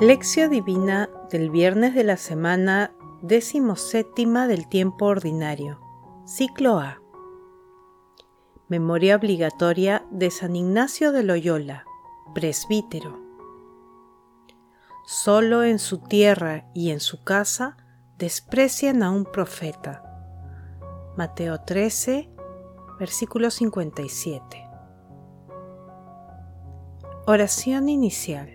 Lección Divina del viernes de la semana séptima del tiempo ordinario. Ciclo A. Memoria obligatoria de San Ignacio de Loyola, presbítero. Solo en su tierra y en su casa desprecian a un profeta. Mateo 13, versículo 57. Oración inicial.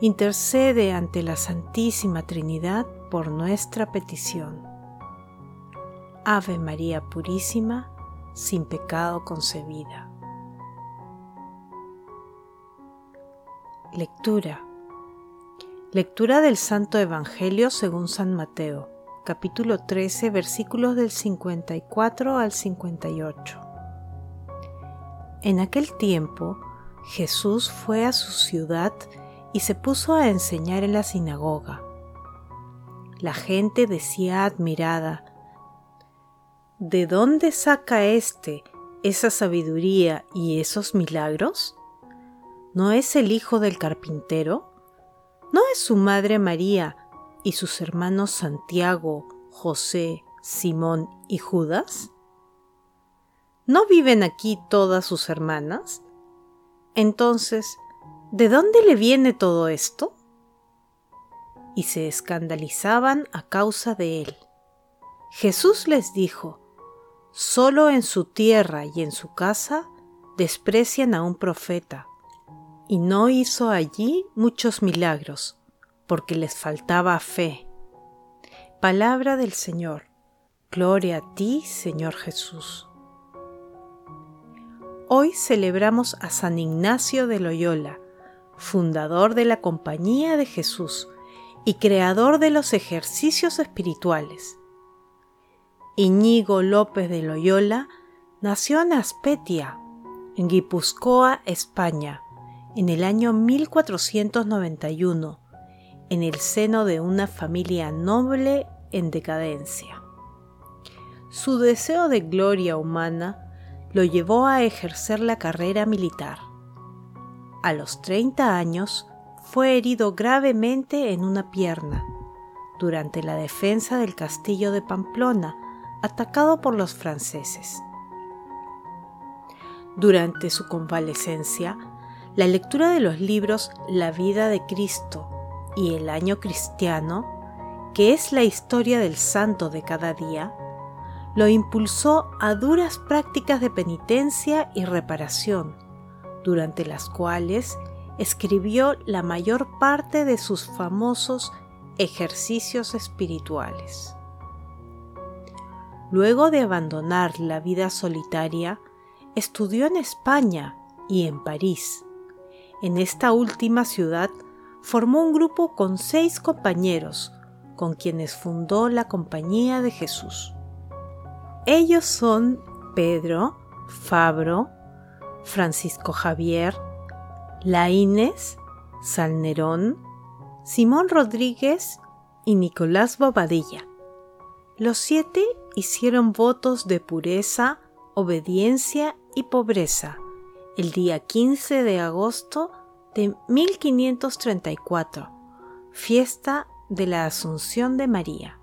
intercede ante la Santísima Trinidad por nuestra petición. Ave María Purísima, sin pecado concebida. Lectura. Lectura del Santo Evangelio según San Mateo, capítulo 13, versículos del 54 al 58. En aquel tiempo, Jesús fue a su ciudad y se puso a enseñar en la sinagoga. La gente decía admirada, ¿De dónde saca éste esa sabiduría y esos milagros? ¿No es el hijo del carpintero? ¿No es su madre María y sus hermanos Santiago, José, Simón y Judas? ¿No viven aquí todas sus hermanas? Entonces, ¿de dónde le viene todo esto? Y se escandalizaban a causa de él. Jesús les dijo, Solo en su tierra y en su casa desprecian a un profeta, y no hizo allí muchos milagros, porque les faltaba fe. Palabra del Señor. Gloria a ti, Señor Jesús. Hoy celebramos a San Ignacio de Loyola, fundador de la Compañía de Jesús y creador de los ejercicios espirituales. Iñigo López de Loyola nació en Aspetia, en Guipúzcoa, España, en el año 1491, en el seno de una familia noble en decadencia. Su deseo de gloria humana lo llevó a ejercer la carrera militar. A los 30 años fue herido gravemente en una pierna durante la defensa del castillo de Pamplona, atacado por los franceses. Durante su convalecencia, la lectura de los libros La vida de Cristo y El año cristiano, que es la historia del santo de cada día, lo impulsó a duras prácticas de penitencia y reparación, durante las cuales escribió la mayor parte de sus famosos ejercicios espirituales. Luego de abandonar la vida solitaria, estudió en España y en París. En esta última ciudad formó un grupo con seis compañeros, con quienes fundó la Compañía de Jesús. Ellos son Pedro, Fabro, Francisco Javier, Laínez, Salnerón, Simón Rodríguez y Nicolás Bobadilla. Los siete hicieron votos de pureza, obediencia y pobreza el día 15 de agosto de 1534, fiesta de la Asunción de María.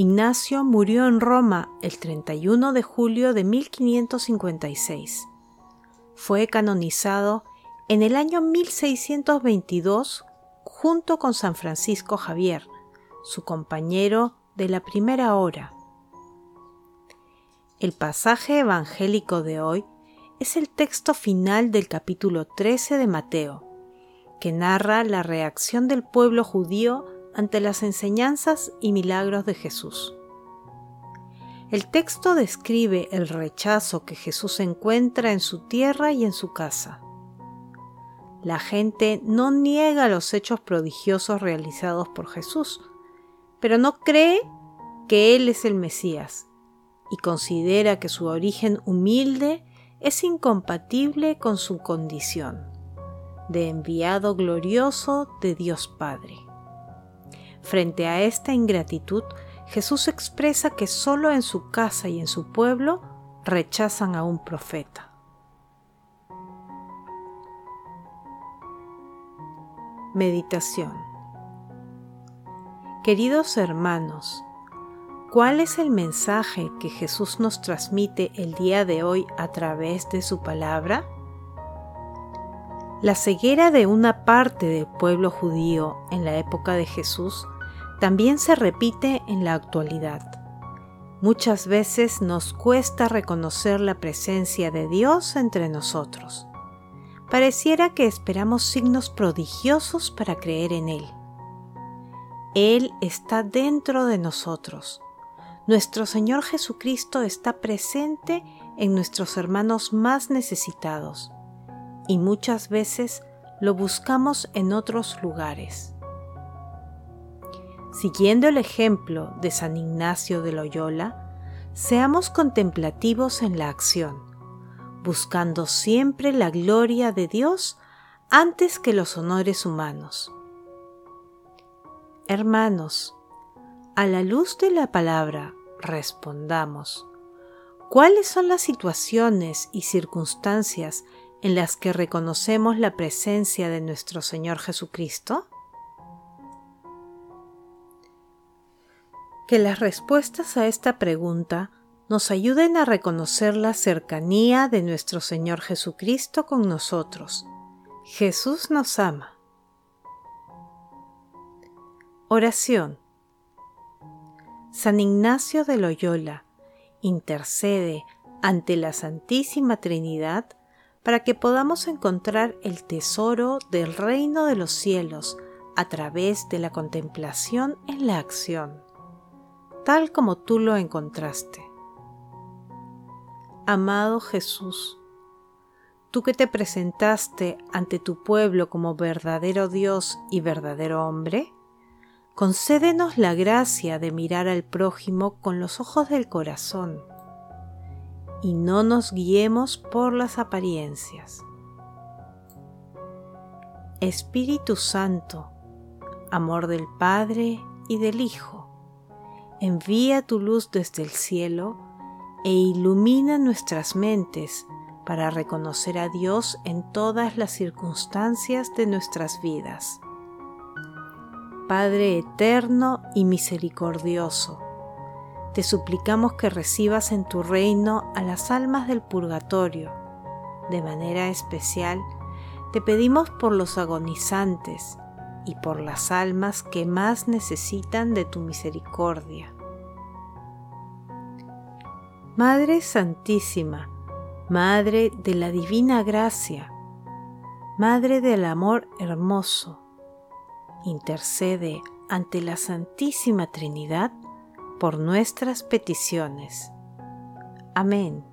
Ignacio murió en Roma el 31 de julio de 1556. Fue canonizado en el año 1622 junto con San Francisco Javier, su compañero de la primera hora. El pasaje evangélico de hoy es el texto final del capítulo 13 de Mateo, que narra la reacción del pueblo judío ante las enseñanzas y milagros de Jesús. El texto describe el rechazo que Jesús encuentra en su tierra y en su casa. La gente no niega los hechos prodigiosos realizados por Jesús, pero no cree que Él es el Mesías y considera que su origen humilde es incompatible con su condición de enviado glorioso de Dios Padre. Frente a esta ingratitud, Jesús expresa que solo en su casa y en su pueblo rechazan a un profeta. Meditación Queridos hermanos, ¿cuál es el mensaje que Jesús nos transmite el día de hoy a través de su palabra? La ceguera de una parte del pueblo judío en la época de Jesús también se repite en la actualidad. Muchas veces nos cuesta reconocer la presencia de Dios entre nosotros. Pareciera que esperamos signos prodigiosos para creer en Él. Él está dentro de nosotros. Nuestro Señor Jesucristo está presente en nuestros hermanos más necesitados y muchas veces lo buscamos en otros lugares. Siguiendo el ejemplo de San Ignacio de Loyola, seamos contemplativos en la acción, buscando siempre la gloria de Dios antes que los honores humanos. Hermanos, a la luz de la palabra, respondamos, ¿cuáles son las situaciones y circunstancias en las que reconocemos la presencia de nuestro Señor Jesucristo? Que las respuestas a esta pregunta nos ayuden a reconocer la cercanía de nuestro Señor Jesucristo con nosotros. Jesús nos ama. Oración. San Ignacio de Loyola intercede ante la Santísima Trinidad para que podamos encontrar el tesoro del reino de los cielos a través de la contemplación en la acción, tal como tú lo encontraste. Amado Jesús, tú que te presentaste ante tu pueblo como verdadero Dios y verdadero hombre, concédenos la gracia de mirar al prójimo con los ojos del corazón y no nos guiemos por las apariencias. Espíritu Santo, amor del Padre y del Hijo, envía tu luz desde el cielo e ilumina nuestras mentes para reconocer a Dios en todas las circunstancias de nuestras vidas. Padre eterno y misericordioso, te suplicamos que recibas en tu reino a las almas del purgatorio. De manera especial, te pedimos por los agonizantes y por las almas que más necesitan de tu misericordia. Madre Santísima, Madre de la Divina Gracia, Madre del Amor Hermoso, intercede ante la Santísima Trinidad por nuestras peticiones. Amén.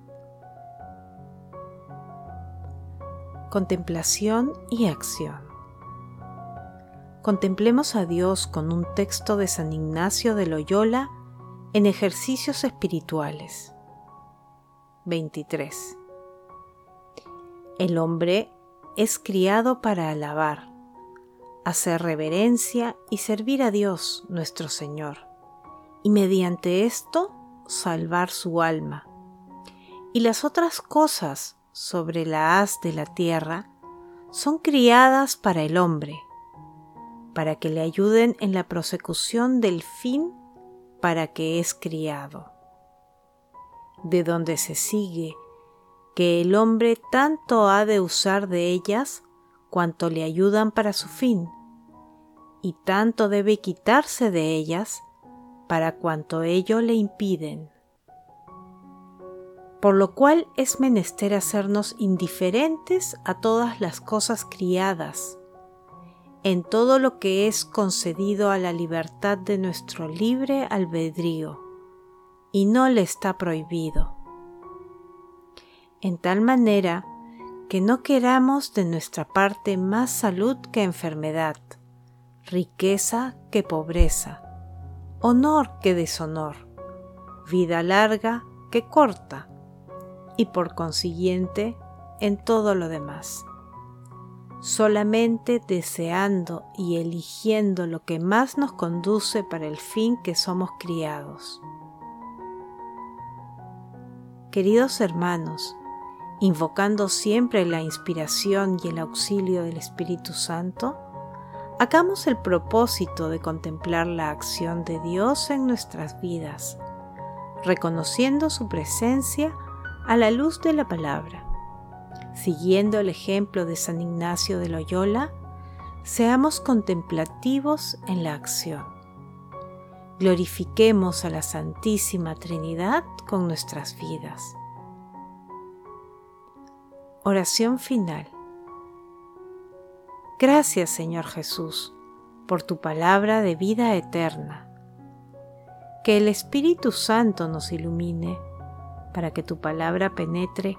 Contemplación y acción. Contemplemos a Dios con un texto de San Ignacio de Loyola en ejercicios espirituales. 23. El hombre es criado para alabar, hacer reverencia y servir a Dios nuestro Señor y mediante esto salvar su alma. Y las otras cosas sobre la haz de la tierra son criadas para el hombre, para que le ayuden en la prosecución del fin para que es criado. De donde se sigue que el hombre tanto ha de usar de ellas cuanto le ayudan para su fin, y tanto debe quitarse de ellas para cuanto ello le impiden. Por lo cual es menester hacernos indiferentes a todas las cosas criadas, en todo lo que es concedido a la libertad de nuestro libre albedrío, y no le está prohibido. En tal manera que no queramos de nuestra parte más salud que enfermedad, riqueza que pobreza, honor que deshonor, vida larga que corta, y por consiguiente en todo lo demás. Solamente deseando y eligiendo lo que más nos conduce para el fin que somos criados. Queridos hermanos, invocando siempre la inspiración y el auxilio del Espíritu Santo, hagamos el propósito de contemplar la acción de Dios en nuestras vidas, reconociendo su presencia a la luz de la palabra. Siguiendo el ejemplo de San Ignacio de Loyola, seamos contemplativos en la acción. Glorifiquemos a la Santísima Trinidad con nuestras vidas. Oración final. Gracias Señor Jesús por tu palabra de vida eterna. Que el Espíritu Santo nos ilumine para que tu palabra penetre